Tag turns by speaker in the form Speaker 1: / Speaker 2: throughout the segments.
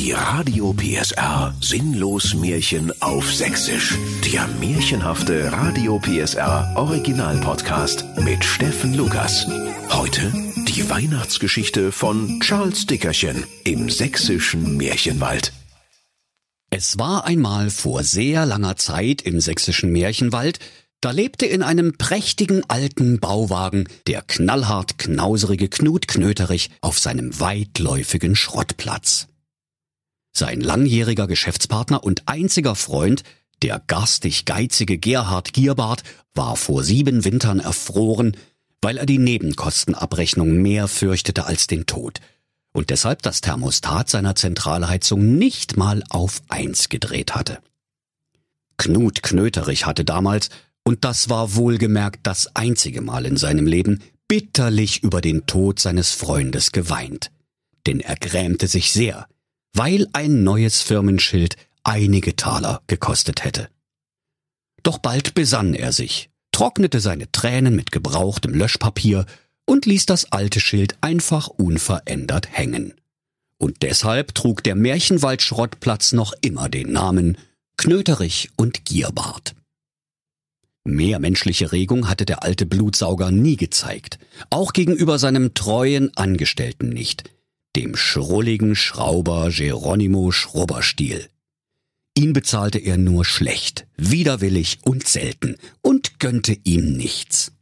Speaker 1: Die Radio PSR Sinnlos Märchen auf Sächsisch. Der märchenhafte Radio PSR Original Podcast mit Steffen Lukas. Heute die Weihnachtsgeschichte von Charles Dickerchen im sächsischen Märchenwald.
Speaker 2: Es war einmal vor sehr langer Zeit im sächsischen Märchenwald, da lebte in einem prächtigen alten Bauwagen der knallhart knauserige Knut Knöterich auf seinem weitläufigen Schrottplatz. Sein langjähriger Geschäftspartner und einziger Freund, der garstig geizige Gerhard Gierbart, war vor sieben Wintern erfroren, weil er die Nebenkostenabrechnung mehr fürchtete als den Tod und deshalb das Thermostat seiner Zentralheizung nicht mal auf eins gedreht hatte. Knut Knöterich hatte damals, und das war wohlgemerkt das einzige Mal in seinem Leben, bitterlich über den Tod seines Freundes geweint. Denn er grämte sich sehr, weil ein neues Firmenschild einige Taler gekostet hätte. Doch bald besann er sich, trocknete seine Tränen mit gebrauchtem Löschpapier und ließ das alte Schild einfach unverändert hängen. Und deshalb trug der Märchenwald-Schrottplatz noch immer den Namen Knöterich und Gierbart. Mehr menschliche Regung hatte der alte Blutsauger nie gezeigt, auch gegenüber seinem treuen Angestellten nicht, dem schrulligen Schrauber Geronimo Schrubberstiel. Ihn bezahlte er nur schlecht, widerwillig und selten und gönnte ihm nichts.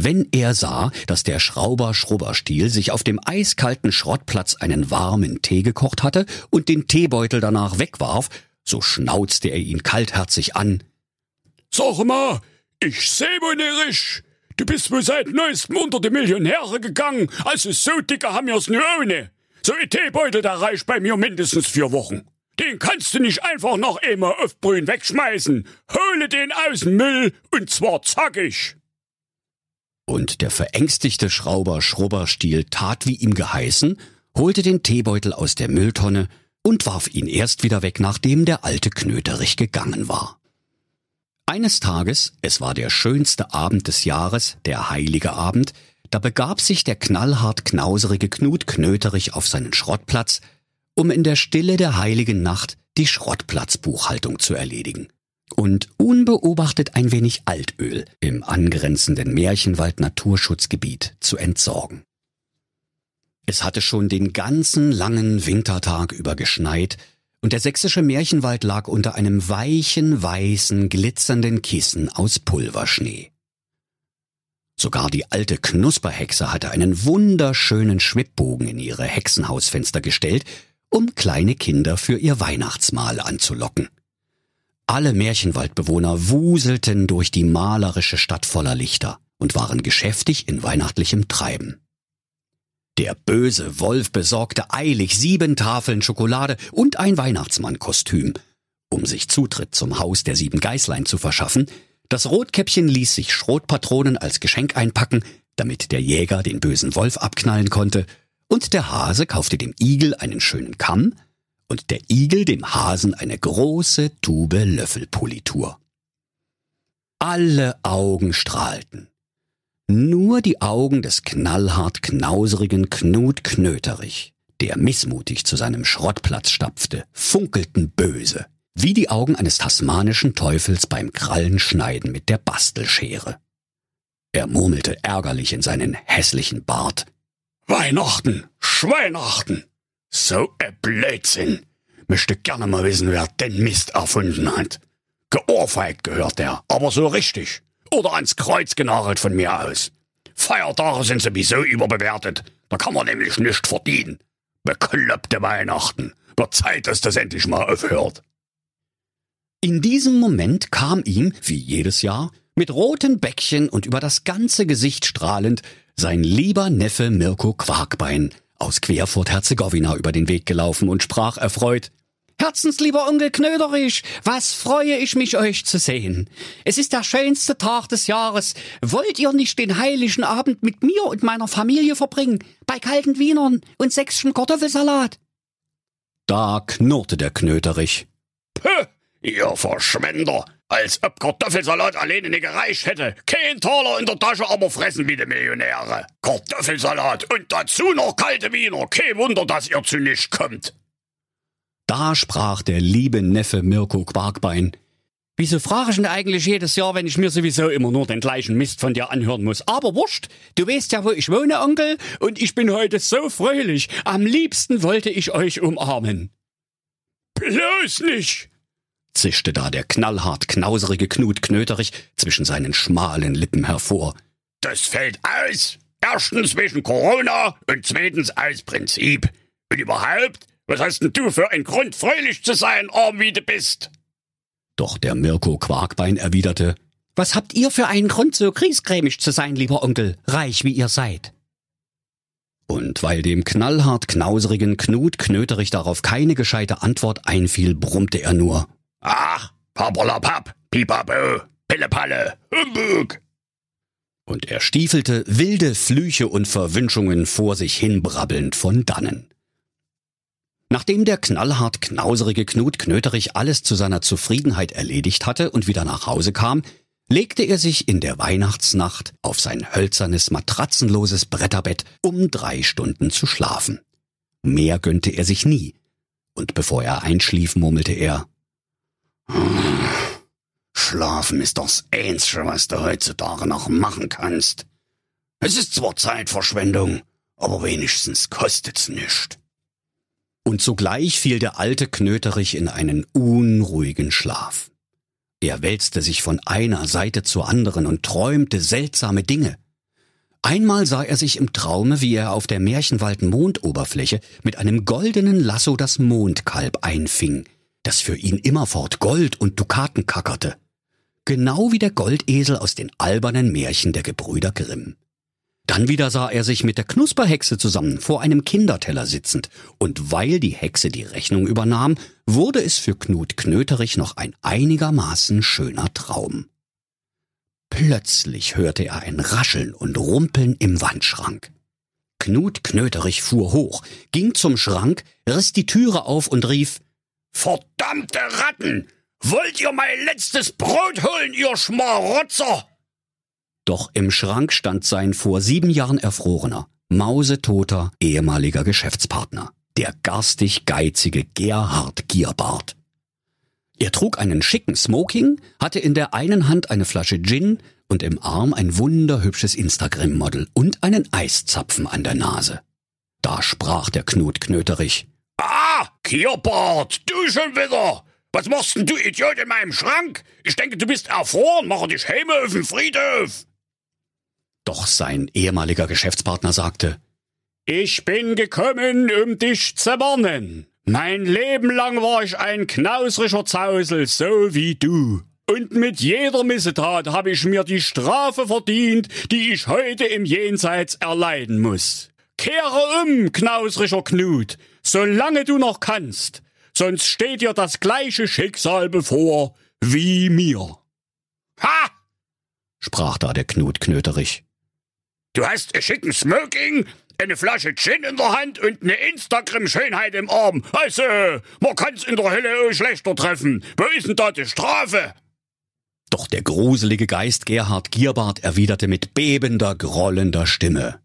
Speaker 2: Wenn er sah, dass der Schrauber Schrubberstiel sich auf dem eiskalten Schrottplatz einen warmen Tee gekocht hatte und den Teebeutel danach wegwarf, so schnauzte er ihn kaltherzig an.
Speaker 3: Sag mal, ich seh nicht. Du bist wohl seit neuestem unter die Millionäre gegangen, also so dicke haben wir's nur ohne. So ein Teebeutel, der reicht bei mir mindestens vier Wochen. Den kannst du nicht einfach noch einmal aufbrühen wegschmeißen. Hole den aus dem Müll und zwar zackig.
Speaker 2: Und der verängstigte Schrauber Schrubberstiel tat wie ihm geheißen, holte den Teebeutel aus der Mülltonne und warf ihn erst wieder weg, nachdem der alte Knöterich gegangen war. Eines Tages, es war der schönste Abend des Jahres, der heilige Abend, da begab sich der knallhart knauserige Knut Knöterich auf seinen Schrottplatz, um in der Stille der heiligen Nacht die Schrottplatzbuchhaltung zu erledigen und unbeobachtet ein wenig Altöl im angrenzenden Märchenwald Naturschutzgebiet zu entsorgen. Es hatte schon den ganzen langen Wintertag über geschneit, und der sächsische Märchenwald lag unter einem weichen, weißen, glitzernden Kissen aus Pulverschnee. Sogar die alte Knusperhexe hatte einen wunderschönen Schwibbogen in ihre Hexenhausfenster gestellt, um kleine Kinder für ihr Weihnachtsmahl anzulocken. Alle Märchenwaldbewohner wuselten durch die malerische Stadt voller Lichter und waren geschäftig in weihnachtlichem Treiben. Der böse Wolf besorgte eilig sieben Tafeln Schokolade und ein Weihnachtsmannkostüm, um sich Zutritt zum Haus der sieben Geißlein zu verschaffen. Das Rotkäppchen ließ sich Schrotpatronen als Geschenk einpacken, damit der Jäger den bösen Wolf abknallen konnte, und der Hase kaufte dem Igel einen schönen Kamm, und der Igel dem Hasen eine große Tube Löffelpolitur. Alle Augen strahlten. Nur die Augen des knallhart knauserigen Knut Knöterich, der missmutig zu seinem Schrottplatz stapfte, funkelten böse, wie die Augen eines tasmanischen Teufels beim Krallenschneiden mit der Bastelschere. Er murmelte ärgerlich in seinen hässlichen Bart.
Speaker 3: Weihnachten, Schweihnachten, so ein Blödsinn. Möchte gerne mal wissen, wer den Mist erfunden hat. Geohrfeigt gehört er, aber so richtig. Oder ans Kreuz genagelt von mir aus. Feiertage sind sowieso überbewertet. Da kann man nämlich nicht verdienen. Bekloppte Weihnachten. Wird Zeit, dass das endlich mal aufhört.
Speaker 2: In diesem Moment kam ihm, wie jedes Jahr, mit roten Bäckchen und über das ganze Gesicht strahlend, sein lieber Neffe Mirko Quarkbein aus Querfurt-Herzegowina über den Weg gelaufen und sprach erfreut, Herzenslieber Onkel Knöderich, was freue ich mich, euch zu sehen. Es ist der schönste Tag des Jahres. Wollt ihr nicht den heiligen Abend mit mir und meiner Familie verbringen? Bei kalten Wienern und sächsischem Kartoffelsalat? Da knurrte der Knöterich.
Speaker 3: Puh, ihr Verschwender! Als ob Kartoffelsalat alleine nicht gereicht hätte. Kein Taler in der Tasche, aber fressen wie die Millionäre. Kartoffelsalat und dazu noch kalte Wiener. Kein Wunder, dass ihr zu nichts kommt.
Speaker 2: Da sprach der liebe Neffe Mirko Quarkbein. Wieso frage ich denn eigentlich jedes Jahr, wenn ich mir sowieso immer nur den gleichen Mist von dir anhören muss? Aber wurscht, du weißt ja, wo ich wohne, Onkel, und ich bin heute so fröhlich. Am liebsten wollte ich euch umarmen.
Speaker 3: Bloß nicht!
Speaker 2: zischte da der knallhart knauserige Knut Knöterich zwischen seinen schmalen Lippen hervor.
Speaker 3: Das fällt aus. Erstens wegen Corona und zweitens aus Prinzip. Und überhaupt, was hast denn du für einen Grund, fröhlich zu sein, arm wie du bist?
Speaker 2: Doch der Mirko Quarkbein erwiderte, Was habt ihr für einen Grund, so griesgrämig zu sein, lieber Onkel, reich wie ihr seid? Und weil dem knallhart knauserigen Knut Knöterich darauf keine gescheite Antwort einfiel, brummte er nur,
Speaker 3: Ach, pappalapapp, pipapo, pillepalle, Humbug.
Speaker 2: Und er stiefelte wilde Flüche und Verwünschungen vor sich hinbrabbelnd von dannen. Nachdem der knallhart knauserige Knut Knöterich alles zu seiner Zufriedenheit erledigt hatte und wieder nach Hause kam, legte er sich in der Weihnachtsnacht auf sein hölzernes, matratzenloses Bretterbett, um drei Stunden zu schlafen. Mehr gönnte er sich nie, und bevor er einschlief, murmelte er
Speaker 3: Schlafen ist das Einzige, was du heutzutage noch machen kannst. Es ist zwar Zeitverschwendung, aber wenigstens kostet's nicht.
Speaker 2: Und sogleich fiel der alte Knöterich in einen unruhigen Schlaf. Er wälzte sich von einer Seite zur anderen und träumte seltsame Dinge. Einmal sah er sich im Traume, wie er auf der märchenwalden Mondoberfläche mit einem goldenen Lasso das Mondkalb einfing, das für ihn immerfort Gold und Dukaten kackerte. Genau wie der Goldesel aus den albernen Märchen der Gebrüder Grimm. Dann wieder sah er sich mit der Knusperhexe zusammen vor einem Kinderteller sitzend, und weil die Hexe die Rechnung übernahm, wurde es für Knut Knöterich noch ein einigermaßen schöner Traum. Plötzlich hörte er ein Rascheln und Rumpeln im Wandschrank. Knut Knöterich fuhr hoch, ging zum Schrank, riss die Türe auf und rief
Speaker 3: Verdammte Ratten! Wollt ihr mein letztes Brot holen, ihr Schmarotzer?
Speaker 2: Doch im Schrank stand sein vor sieben Jahren erfrorener, mausetoter ehemaliger Geschäftspartner, der garstig geizige Gerhard Gierbart. Er trug einen schicken Smoking, hatte in der einen Hand eine Flasche Gin und im Arm ein wunderhübsches Instagram-Model und einen Eiszapfen an der Nase. Da sprach der Knut Knöterich.
Speaker 3: Ah, Gierbart, du schon wieder! Was machst denn du Idiot in meinem Schrank? Ich denke, du bist erfroren, mache dich heime auf den Friedhof!
Speaker 2: Doch sein ehemaliger Geschäftspartner sagte,
Speaker 3: Ich bin gekommen, um dich zu warnen. Mein Leben lang war ich ein knausrischer Zausel, so wie du. Und mit jeder Missetat habe ich mir die Strafe verdient, die ich heute im Jenseits erleiden muss. Kehre um, knausrischer Knut, solange du noch kannst, sonst steht dir das gleiche Schicksal bevor wie mir. Ha!
Speaker 2: sprach da der Knut Knöterich.
Speaker 3: Du hast ein schicken Smoking, eine Flasche Gin in der Hand und eine Instagram-Schönheit im Arm. Also, man kann's in der Hölle auch schlechter treffen. Wo ist denn da die Strafe?
Speaker 2: Doch der gruselige Geist Gerhard Gierbart erwiderte mit bebender, grollender Stimme.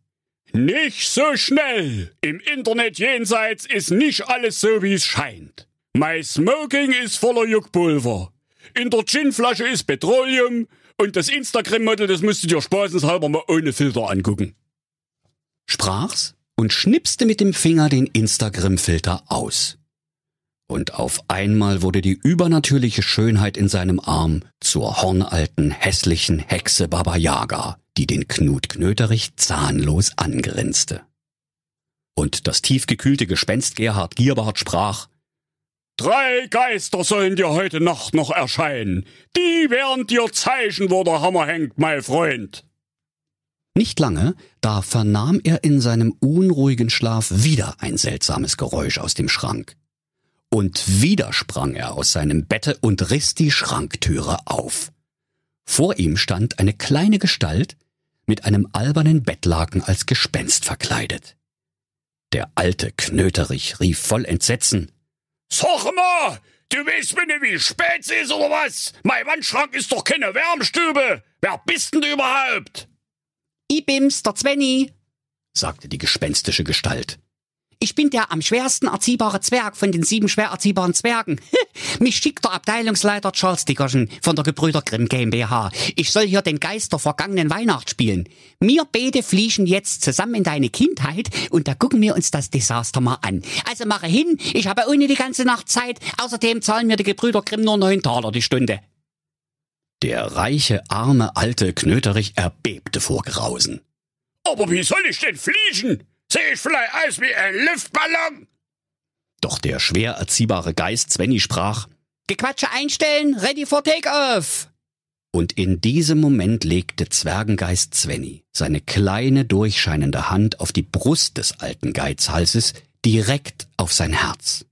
Speaker 3: Nicht so schnell! Im Internet jenseits ist nicht alles so, wie es scheint. Mein Smoking ist voller Juckpulver. In der Ginflasche ist Petroleum und das Instagram-Model, das musst du dir spaßenshalber mal ohne Filter angucken.
Speaker 2: Sprach's und schnipste mit dem Finger den Instagram-Filter aus. Und auf einmal wurde die übernatürliche Schönheit in seinem Arm zur hornalten, hässlichen Hexe Baba Yaga, die den Knut Knöterich zahnlos angrinste. Und das tiefgekühlte Gespenst Gerhard Gierbart sprach,
Speaker 3: Drei Geister sollen dir heute Nacht noch erscheinen. Die werden dir zeigen, wo der Hammer hängt, mein Freund.
Speaker 2: Nicht lange, da vernahm er in seinem unruhigen Schlaf wieder ein seltsames Geräusch aus dem Schrank. Und wieder sprang er aus seinem Bette und riss die Schranktüre auf. Vor ihm stand eine kleine Gestalt mit einem albernen Bettlaken als Gespenst verkleidet. Der alte Knöterich rief voll Entsetzen
Speaker 3: Sag mal, du weißt mir nicht, wie spät es ist oder was? Mein Wandschrank ist doch keine Wärmstube. Wer bist denn du überhaupt?
Speaker 2: Ibims, der Zwenny, sagte die gespenstische Gestalt.
Speaker 4: Ich bin der am schwersten erziehbare Zwerg von den sieben schwer erziehbaren Zwergen. Mich schickt der Abteilungsleiter Charles Dickerson von der Gebrüder Grimm GmbH. Ich soll hier den Geist der vergangenen Weihnacht spielen. Wir beide fliegen jetzt zusammen in deine Kindheit und da gucken wir uns das Desaster mal an. Also mache hin, ich habe ohne die ganze Nacht Zeit. Außerdem zahlen mir die Gebrüder Grimm nur neun Taler die Stunde.
Speaker 2: Der reiche, arme, alte Knöterich erbebte vor Grausen.
Speaker 3: Aber wie soll ich denn fliegen? Vielleicht aus wie ein Luftballon?
Speaker 2: Doch der schwer erziehbare Geist Svenny sprach,
Speaker 4: Gequatsche einstellen, ready for takeoff.
Speaker 2: Und in diesem Moment legte Zwergengeist Svenny seine kleine durchscheinende Hand auf die Brust des alten Geizhalses direkt auf sein Herz.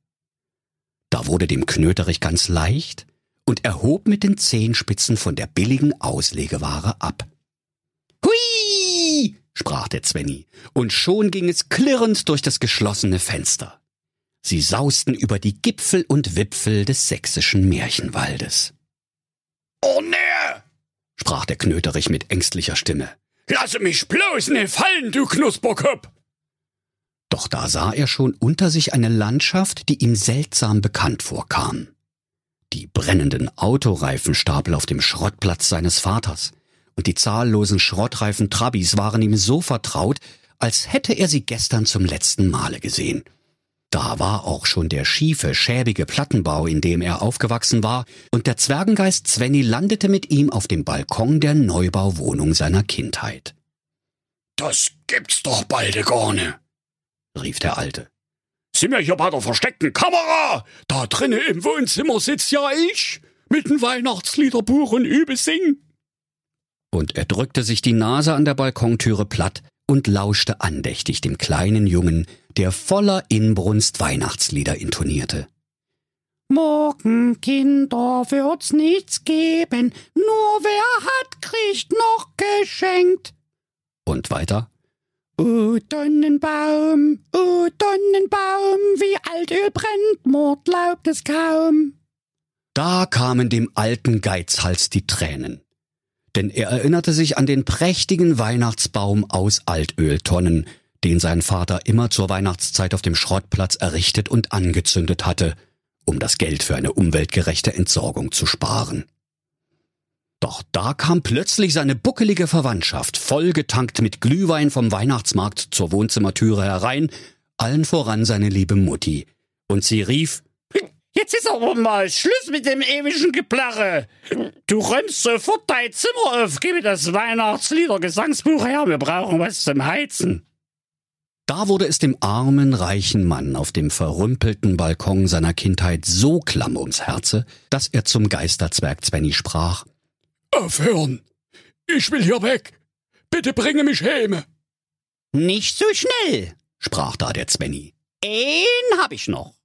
Speaker 2: Da wurde dem Knöterich ganz leicht und er hob mit den Zehenspitzen von der billigen Auslegeware ab. Sprach der Zwenny, und schon ging es klirrend durch das geschlossene Fenster. Sie sausten über die Gipfel und Wipfel des sächsischen Märchenwaldes.
Speaker 3: Oh nee!
Speaker 2: sprach der Knöterich mit ängstlicher Stimme.
Speaker 3: Lasse mich bloß nicht fallen, du Knusperkopf!
Speaker 2: Doch da sah er schon unter sich eine Landschaft, die ihm seltsam bekannt vorkam. Die brennenden Autoreifenstapel auf dem Schrottplatz seines Vaters, und die zahllosen schrottreifen Trabis waren ihm so vertraut, als hätte er sie gestern zum letzten Male gesehen. Da war auch schon der schiefe, schäbige Plattenbau, in dem er aufgewachsen war, und der Zwergengeist Svenny landete mit ihm auf dem Balkon der Neubauwohnung seiner Kindheit.
Speaker 3: Das gibt's doch bald gar nicht,
Speaker 2: rief der Alte.
Speaker 3: Sind wir hier bei der versteckten Kamera? Da drinnen im Wohnzimmer sitzt ja ich, mit dem Weihnachtsliederbuch und übe singen
Speaker 2: und er drückte sich die Nase an der Balkontüre platt und lauschte andächtig dem kleinen Jungen, der voller Inbrunst Weihnachtslieder intonierte.
Speaker 4: Morgen, Kinder, wird's nichts geben, nur wer hat, kriegt noch geschenkt.
Speaker 2: Und weiter.
Speaker 4: O Donnenbaum, o Donnenbaum, wie Altöl brennt, Mord glaubt es kaum.
Speaker 2: Da kamen dem alten Geizhals die Tränen denn er erinnerte sich an den prächtigen Weihnachtsbaum aus Altöltonnen, den sein Vater immer zur Weihnachtszeit auf dem Schrottplatz errichtet und angezündet hatte, um das Geld für eine umweltgerechte Entsorgung zu sparen. Doch da kam plötzlich seine buckelige Verwandtschaft, vollgetankt mit Glühwein vom Weihnachtsmarkt zur Wohnzimmertüre herein, allen voran seine liebe Mutti, und sie rief
Speaker 3: Jetzt ist aber mal Schluss mit dem ewigen Geplärre. Du räumst sofort dein Zimmer auf, gib mir das Weihnachtslieder-Gesangsbuch her, wir brauchen was zum Heizen.
Speaker 2: Da wurde es dem armen, reichen Mann auf dem verrümpelten Balkon seiner Kindheit so klamm ums Herze, dass er zum Geisterzwerg Zwenny sprach.
Speaker 3: Aufhören! Ich will hier weg! Bitte bringe mich heim!
Speaker 4: Nicht so schnell, sprach da der Zwenny. Einen hab ich noch.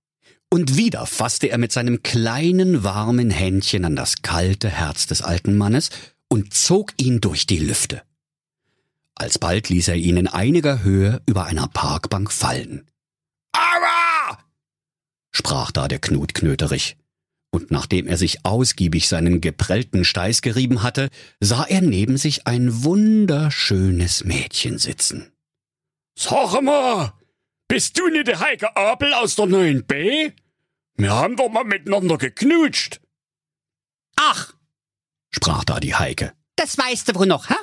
Speaker 2: Und wieder fasste er mit seinem kleinen, warmen Händchen an das kalte Herz des alten Mannes und zog ihn durch die Lüfte. Alsbald ließ er ihn in einiger Höhe über einer Parkbank fallen.
Speaker 3: Aua!
Speaker 2: sprach da der Knut Knöterich. Und nachdem er sich ausgiebig seinen geprellten Steiß gerieben hatte, sah er neben sich ein wunderschönes Mädchen sitzen.
Speaker 3: Sag mal, bist du nicht der Heike Abel aus der 9b? Wir haben doch mal miteinander geknutscht.
Speaker 4: Ach,
Speaker 2: sprach da die Heike.
Speaker 4: Das weißt du wohl noch, hä?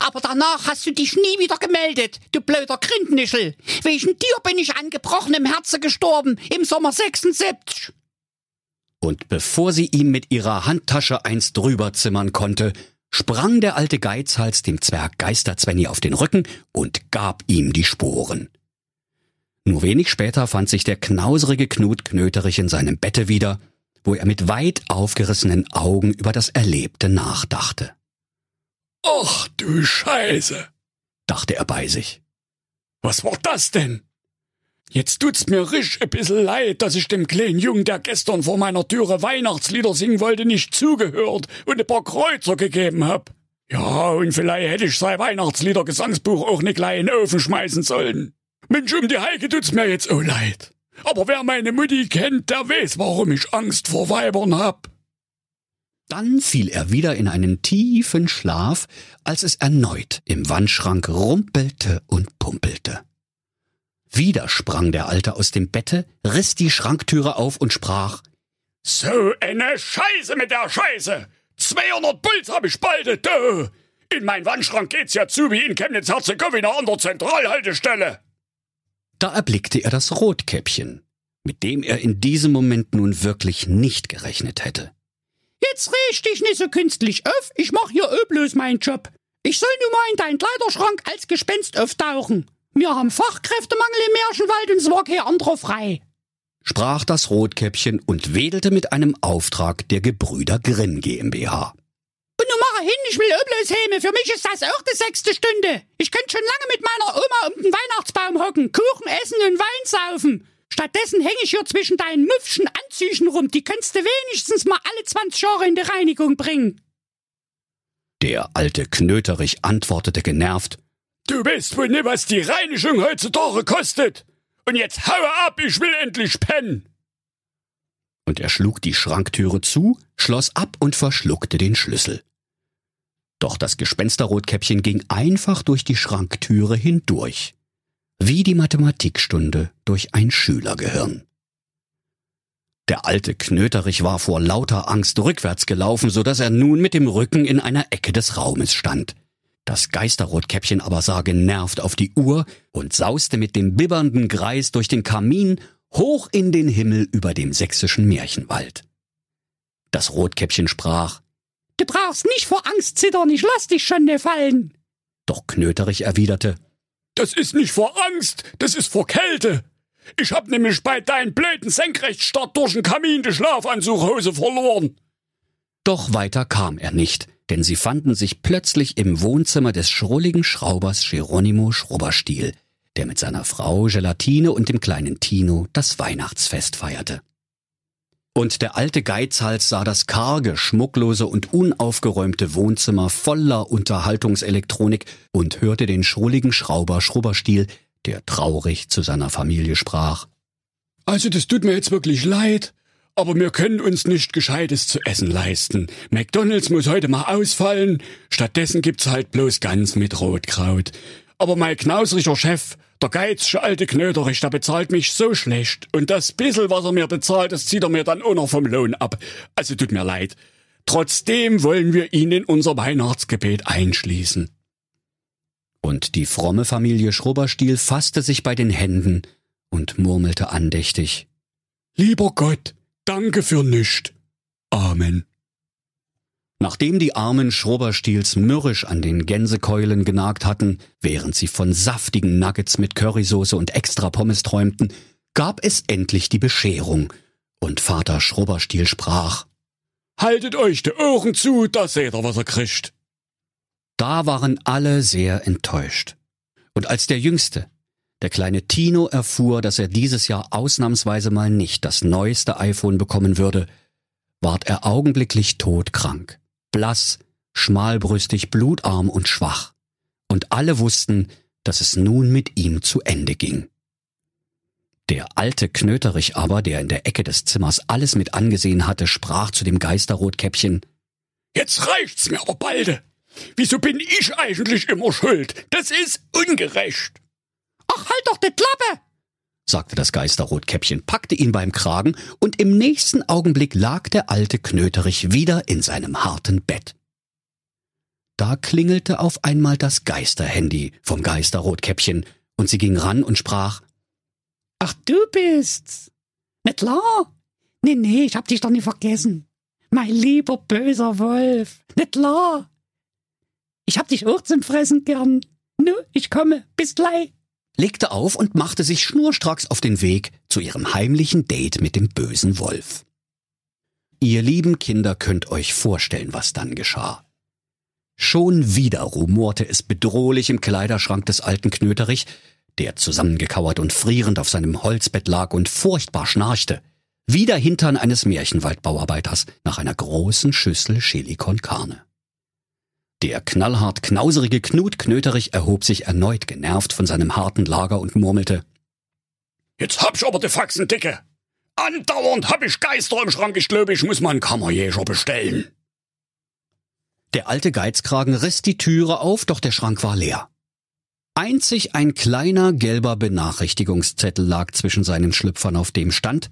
Speaker 4: Aber danach hast du dich nie wieder gemeldet, du blöder Grindnischel. Wegen dir bin ich an gebrochenem Herze gestorben im Sommer 76.
Speaker 2: Und bevor sie ihm mit ihrer Handtasche eins drüber zimmern konnte, sprang der alte Geizhals dem Zwerg Geisterzwenny auf den Rücken und gab ihm die Sporen. Nur wenig später fand sich der knauserige Knut Knöterich in seinem Bette wieder, wo er mit weit aufgerissenen Augen über das Erlebte nachdachte.
Speaker 3: Ach du Scheiße,
Speaker 2: dachte er bei sich.
Speaker 3: Was war das denn? Jetzt tut's mir richtig ein bisschen leid, dass ich dem kleinen Jungen, der gestern vor meiner Türe Weihnachtslieder singen wollte, nicht zugehört und ein paar Kreuzer gegeben hab. Ja, und vielleicht hätte ich sein Weihnachtslieder-Gesangsbuch auch nicht gleich in den Ofen schmeißen sollen. Mensch, um die Heike tut's mir jetzt auch leid. Aber wer meine Mutti kennt, der weiß, warum ich Angst vor Weibern hab.
Speaker 2: Dann fiel er wieder in einen tiefen Schlaf, als es erneut im Wandschrank rumpelte und pumpelte. Wieder sprang der Alte aus dem Bette, riss die Schranktüre auf und sprach,
Speaker 3: So eine Scheiße mit der Scheiße! 200 Puls hab ich bald, du! In mein Wandschrank geht's ja zu wie in Chemnitz-Herzegowina an der Zentralhaltestelle!
Speaker 2: Da erblickte er das Rotkäppchen, mit dem er in diesem Moment nun wirklich nicht gerechnet hätte.
Speaker 4: Jetzt riech dich nicht so künstlich auf, ich mach hier ö bloß meinen Job. Ich soll nun mal in deinen Kleiderschrank als Gespenst auftauchen. Wir haben Fachkräftemangel im Märchenwald und es war kein anderer frei.
Speaker 2: Sprach das Rotkäppchen und wedelte mit einem Auftrag der Gebrüder Grimm GmbH.
Speaker 4: Hin, ich will ö bloß Häme. Für mich ist das auch die sechste Stunde. Ich könnte schon lange mit meiner Oma um den Weihnachtsbaum hocken, Kuchen essen und Wein saufen. Stattdessen hänge ich hier zwischen deinen muffschen Anzüchen rum. Die könntest du wenigstens mal alle 20 Jahre in die Reinigung bringen.
Speaker 2: Der alte Knöterich antwortete genervt.
Speaker 3: Du weißt wohl nicht, was die Reinigung heutzutage kostet! Und jetzt haue ab, ich will endlich pennen!
Speaker 2: Und er schlug die Schranktüre zu, schloss ab und verschluckte den Schlüssel. Doch das Gespensterrotkäppchen ging einfach durch die Schranktüre hindurch, wie die Mathematikstunde durch ein Schülergehirn. Der alte Knöterich war vor lauter Angst rückwärts gelaufen, so dass er nun mit dem Rücken in einer Ecke des Raumes stand. Das Geisterrotkäppchen aber sah genervt auf die Uhr und sauste mit dem bibbernden Greis durch den Kamin hoch in den Himmel über dem sächsischen Märchenwald. Das Rotkäppchen sprach,
Speaker 4: Du brauchst nicht vor Angst zittern, ich lass dich schon ne fallen.
Speaker 2: doch Knöterich erwiderte,
Speaker 3: Das ist nicht vor Angst, das ist vor Kälte! Ich hab nämlich bei deinen blöden Senkrechtstart durch den Kamin die Schlafanzughose verloren!
Speaker 2: Doch weiter kam er nicht, denn sie fanden sich plötzlich im Wohnzimmer des schrulligen Schraubers Geronimo Schrubberstiel, der mit seiner Frau Gelatine und dem kleinen Tino das Weihnachtsfest feierte. Und der alte Geizhals sah das karge, schmucklose und unaufgeräumte Wohnzimmer voller Unterhaltungselektronik und hörte den schrulligen Schrauber Schrubberstiel, der traurig zu seiner Familie sprach.
Speaker 3: Also, das tut mir jetzt wirklich leid. Aber wir können uns nicht Gescheites zu essen leisten. McDonalds muss heute mal ausfallen. Stattdessen gibt's halt bloß Gans mit Rotkraut. Aber mein knausriger Chef, der geizige alte Knöterich, der bezahlt mich so schlecht. Und das bissel, was er mir bezahlt, das zieht er mir dann auch noch vom Lohn ab. Also tut mir leid. Trotzdem wollen wir ihn in unser Weihnachtsgebet einschließen.
Speaker 2: Und die fromme Familie Schrubberstiel fasste sich bei den Händen und murmelte andächtig.
Speaker 3: Lieber Gott, danke für nischt. Amen.
Speaker 2: Nachdem die armen Schrubberstiels mürrisch an den Gänsekeulen genagt hatten, während sie von saftigen Nuggets mit Currysoße und extra Pommes träumten, gab es endlich die Bescherung, und Vater Schrubberstiel sprach.
Speaker 3: Haltet euch die Ohren zu, da seht ihr, was ihr kriegt.
Speaker 2: Da waren alle sehr enttäuscht. Und als der Jüngste, der kleine Tino, erfuhr, dass er dieses Jahr ausnahmsweise mal nicht das neueste iPhone bekommen würde, ward er augenblicklich todkrank, blass, schmalbrüstig, blutarm und schwach. Und alle wussten, dass es nun mit ihm zu Ende ging. Der alte Knöterich aber, der in der Ecke des Zimmers alles mit angesehen hatte, sprach zu dem Geisterrotkäppchen,
Speaker 3: Jetzt reicht's mir aber balde. Wieso bin ich eigentlich immer schuld? Das ist ungerecht.
Speaker 4: Ach, halt doch die Klappe!
Speaker 2: Sagte das Geisterrotkäppchen, packte ihn beim Kragen, und im nächsten Augenblick lag der alte Knöterich wieder in seinem harten Bett. Da klingelte auf einmal das Geisterhandy vom Geisterrotkäppchen, und sie ging ran und sprach
Speaker 4: Ach, du bist's. Na klar. Nee, nee, ich hab dich doch nie vergessen. Mein lieber böser Wolf. Na klar. Ich hab dich auch zum Fressen gern. Nu, ich komme. Bis gleich.
Speaker 2: Legte auf und machte sich schnurstracks auf den Weg zu ihrem heimlichen Date mit dem bösen Wolf. Ihr lieben Kinder könnt euch vorstellen, was dann geschah. Schon wieder rumorte es bedrohlich im Kleiderschrank des alten Knöterich, der zusammengekauert und frierend auf seinem Holzbett lag und furchtbar schnarchte, wie der Hintern eines Märchenwaldbauarbeiters nach einer großen Schüssel Chili con Carne. Der knallhart knauserige Knut Knöterich erhob sich erneut genervt von seinem harten Lager und murmelte,
Speaker 3: Jetzt hab ich aber die Faxen dicke. Andauernd hab ich Geister im Schrank. Ich glaube, ich muss mal einen Kammerjäger bestellen.
Speaker 2: Der alte Geizkragen riss die Türe auf, doch der Schrank war leer. Einzig ein kleiner gelber Benachrichtigungszettel lag zwischen seinen Schlüpfern, auf dem stand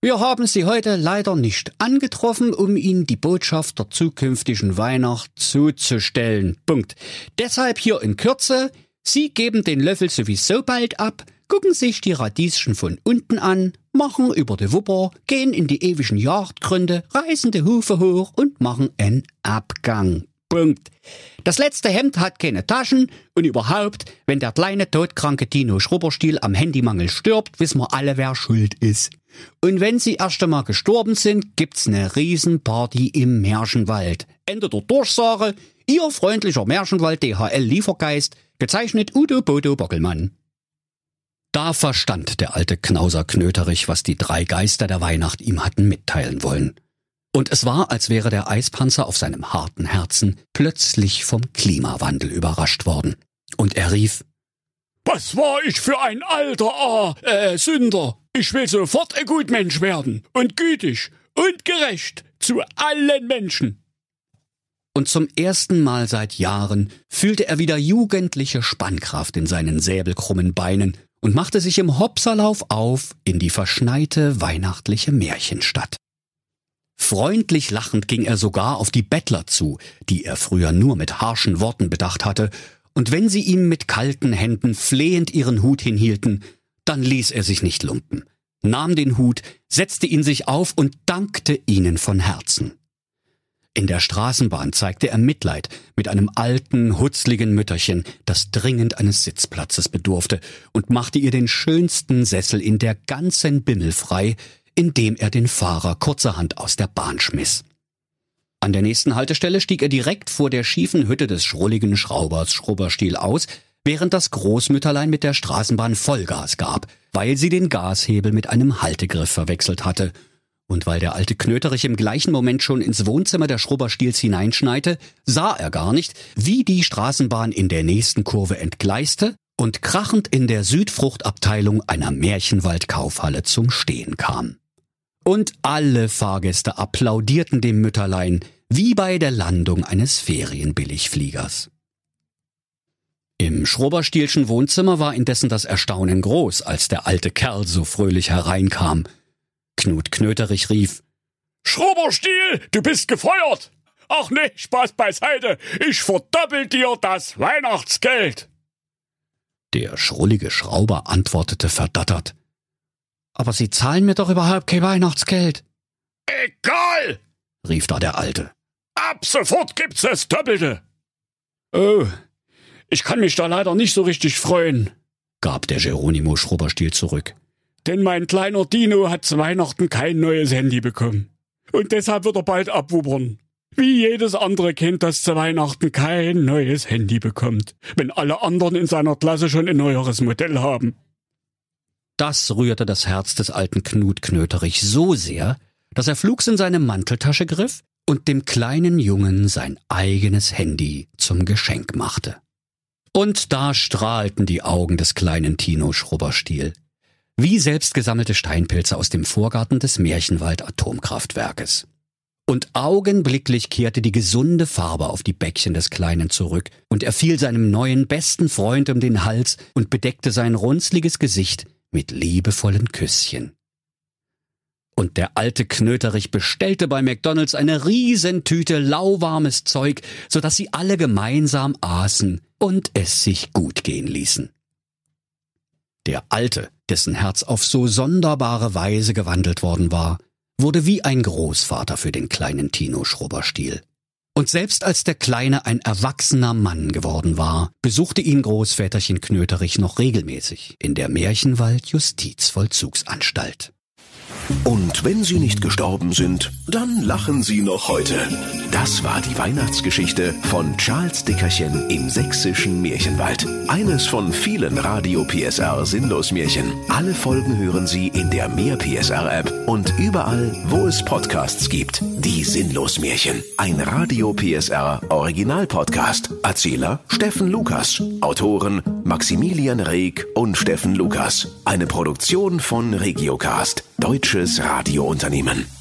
Speaker 2: Wir haben Sie heute leider nicht angetroffen, um Ihnen die Botschaft der zukünftigen Weihnacht zuzustellen. Punkt. Deshalb hier in Kürze, Sie geben den Löffel sowieso bald ab, gucken sich die Radieschen von unten an, machen über de Wupper, gehen in die ewigen Jagdgründe, reißen de Hufe hoch und machen en Abgang. Punkt. Das letzte Hemd hat keine Taschen und überhaupt, wenn der kleine todkranke Dino Schrubberstiel am Handymangel stirbt, wissen wir alle, wer schuld ist. Und wenn sie erst einmal gestorben sind, gibt's ne Riesenparty im Märchenwald. Ende der Durchsage, Ihr freundlicher Märchenwald DHL Liefergeist, gezeichnet Udo Bodo Bockelmann. Da verstand der alte Knauser Knöterich, was die drei Geister der Weihnacht ihm hatten mitteilen wollen. Und es war, als wäre der Eispanzer auf seinem harten Herzen plötzlich vom Klimawandel überrascht worden. Und er rief,
Speaker 3: Was war ich für ein alter ah, äh, Sünder? Ich will sofort ein Gutmensch werden und gütig und gerecht zu allen Menschen.
Speaker 2: Und zum ersten Mal seit Jahren fühlte er wieder jugendliche Spannkraft in seinen säbelkrummen Beinen und machte sich im Hopserlauf auf in die verschneite weihnachtliche Märchenstadt. Freundlich lachend ging er sogar auf die Bettler zu, die er früher nur mit harschen Worten bedacht hatte, und wenn sie ihm mit kalten Händen flehend ihren Hut hinhielten, dann ließ er sich nicht lumpen, nahm den Hut, setzte ihn sich auf und dankte ihnen von Herzen. In der Straßenbahn zeigte er Mitleid mit einem alten, hutzligen Mütterchen, das dringend eines Sitzplatzes bedurfte, und machte ihr den schönsten Sessel in der ganzen Bimmel frei, indem er den Fahrer kurzerhand aus der Bahn schmiss. An der nächsten Haltestelle stieg er direkt vor der schiefen Hütte des schrulligen Schraubers Schrubberstiel aus, während das Großmütterlein mit der Straßenbahn Vollgas gab, weil sie den Gashebel mit einem Haltegriff verwechselt hatte – und weil der alte Knöterich im gleichen Moment schon ins Wohnzimmer der Schrubberstiels hineinschneite, sah er gar nicht, wie die Straßenbahn in der nächsten Kurve entgleiste und krachend in der Südfruchtabteilung einer Märchenwaldkaufhalle zum Stehen kam. Und alle Fahrgäste applaudierten dem Mütterlein, wie bei der Landung eines Ferienbilligfliegers. Im Schrubberstielschen Wohnzimmer war indessen das Erstaunen groß, als der alte Kerl so fröhlich hereinkam – Knut Knöterich rief.
Speaker 3: Schrubberstiel, du bist gefeuert! Ach nee, Spaß beiseite, ich verdoppel dir das Weihnachtsgeld!
Speaker 2: Der schrullige Schrauber antwortete verdattert. Aber Sie zahlen mir doch überhaupt kein Weihnachtsgeld.
Speaker 3: Egal, rief da der Alte. Ab sofort gibt's das Doppelte. Oh, ich kann mich da leider nicht so richtig freuen, gab der Geronimo Schrubberstiel zurück. Denn mein kleiner Dino hat zu Weihnachten kein neues Handy bekommen. Und deshalb wird er bald abwubbern. Wie jedes andere Kind, das zu Weihnachten kein neues Handy bekommt, wenn alle anderen in seiner Klasse schon ein neueres Modell haben.
Speaker 2: Das rührte das Herz des alten Knut Knöterich so sehr, dass er flugs in seine Manteltasche griff und dem kleinen Jungen sein eigenes Handy zum Geschenk machte. Und da strahlten die Augen des kleinen Tino Schrubberstiel wie selbstgesammelte Steinpilze aus dem Vorgarten des Märchenwald Atomkraftwerkes. Und augenblicklich kehrte die gesunde Farbe auf die Bäckchen des Kleinen zurück, und er fiel seinem neuen besten Freund um den Hals und bedeckte sein runzliges Gesicht mit liebevollen Küsschen. Und der alte Knöterich bestellte bei McDonalds eine Riesentüte lauwarmes Zeug, so dass sie alle gemeinsam aßen und es sich gut gehen ließen. Der Alte, dessen Herz auf so sonderbare Weise gewandelt worden war, wurde wie ein Großvater für den kleinen Tino Schrubberstiel. Und selbst als der Kleine ein erwachsener Mann geworden war, besuchte ihn Großväterchen Knöterich noch regelmäßig in der Märchenwald Justizvollzugsanstalt.
Speaker 1: Und wenn sie nicht gestorben sind, dann lachen sie noch heute. Das war die Weihnachtsgeschichte von Charles Dickerchen im sächsischen Märchenwald. Eines von vielen Radio PSR Sinnlosmärchen. Alle Folgen hören Sie in der Mehr PSR App und überall, wo es Podcasts gibt. Die Sinnlosmärchen. Ein Radio PSR Original Podcast. Erzähler Steffen Lukas. Autoren Maximilian Reg und Steffen Lukas. Eine Produktion von Regiocast. Deutsches Radiounternehmen.